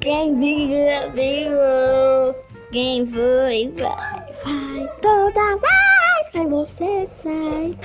Quem vira vira, Quem foi, vai, vai. Toda vez que você sai.